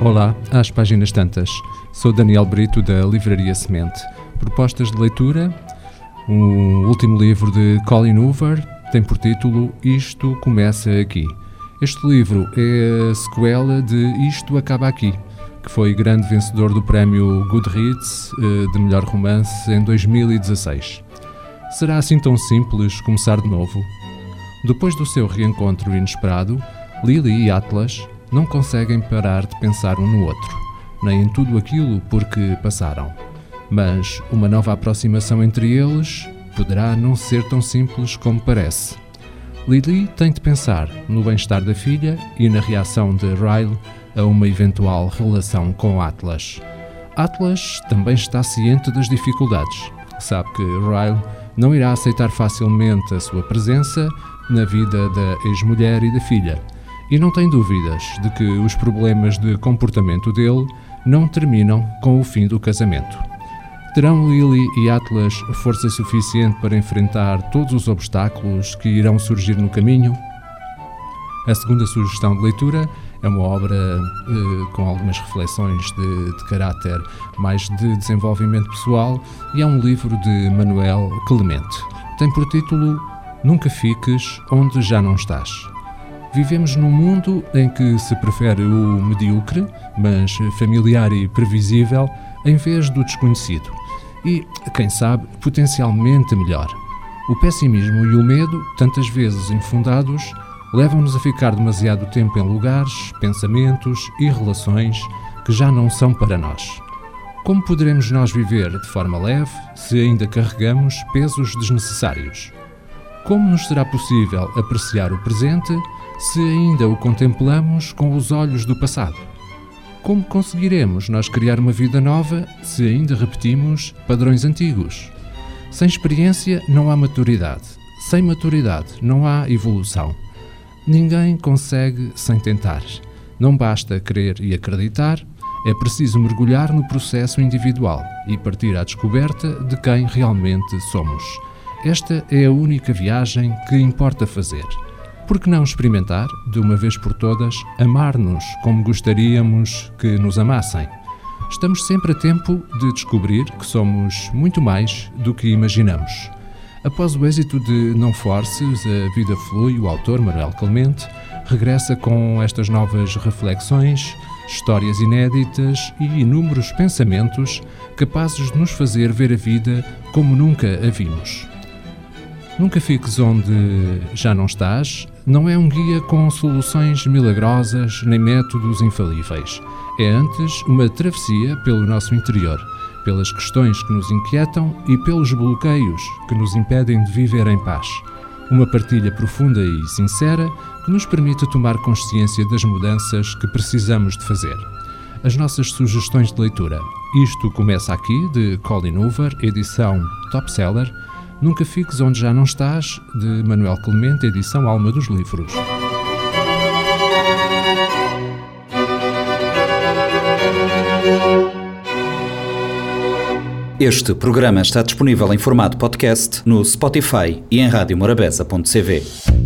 Olá, às páginas tantas. Sou Daniel Brito da Livraria Semente. Propostas de leitura: o último livro de Colin Hoover tem por título Isto Começa Aqui. Este livro é a sequela de Isto Acaba Aqui, que foi grande vencedor do prémio Goodreads eh, de melhor romance em 2016. Será assim tão simples começar de novo? Depois do seu reencontro inesperado, Lily e Atlas não conseguem parar de pensar um no outro, nem em tudo aquilo por que passaram. Mas uma nova aproximação entre eles poderá não ser tão simples como parece. Lily tem de pensar no bem-estar da filha e na reação de Ryle a uma eventual relação com Atlas. Atlas também está ciente das dificuldades. Sabe que Ryle não irá aceitar facilmente a sua presença na vida da ex-mulher e da filha e não tem dúvidas de que os problemas de comportamento dele não terminam com o fim do casamento. Terão Lily e Atlas força suficiente para enfrentar todos os obstáculos que irão surgir no caminho? A segunda sugestão de leitura é uma obra eh, com algumas reflexões de, de, caráter mais de desenvolvimento pessoal e é um livro de Manuel Clemente. Tem por título Nunca Fiques Onde Já Não Estás. Vivemos num mundo em que se prefere o medíocre, mas familiar e previsível, em vez do desconhecido. E, quem sabe, potencialmente melhor. O pessimismo e o medo, tantas vezes infundados, levam-nos a ficar demasiado tempo em lugares, pensamentos e relações que já não são para nós. Como poderemos nós viver de forma leve se ainda carregamos pesos desnecessários? Como nos será possível apreciar o presente se ainda o contemplamos com os olhos do passado? Como conseguiremos nós criar uma vida nova se ainda repetimos padrões antigos? Sem experiência não há maturidade. Sem maturidade não há evolução. Ninguém consegue sem tentar. Não basta crer e acreditar, é preciso mergulhar no processo individual e partir à descoberta de quem realmente somos. Esta é a única viagem que importa fazer. Por que não experimentar, de uma vez por todas, amar-nos como gostaríamos que nos amassem? Estamos sempre a tempo de descobrir que somos muito mais do que imaginamos. Após o êxito de Não Forces, A Vida Flui, o autor Manuel Clemente regressa com estas novas reflexões, histórias inéditas e inúmeros pensamentos capazes de nos fazer ver a vida como nunca a vimos. Nunca fiques onde já não estás, não é um guia com soluções milagrosas nem métodos infalíveis. É antes uma travessia pelo nosso interior, pelas questões que nos inquietam e pelos bloqueios que nos impedem de viver em paz. Uma partilha profunda e sincera que nos permite tomar consciência das mudanças que precisamos de fazer. As nossas sugestões de leitura. Isto começa aqui, de Colin Hoover, edição Top Seller Nunca Fiques Onde Já Não Estás, de Manuel Clemente, edição Alma dos Livros. Este programa está disponível em formato podcast no Spotify e em radiomorabeza.cv.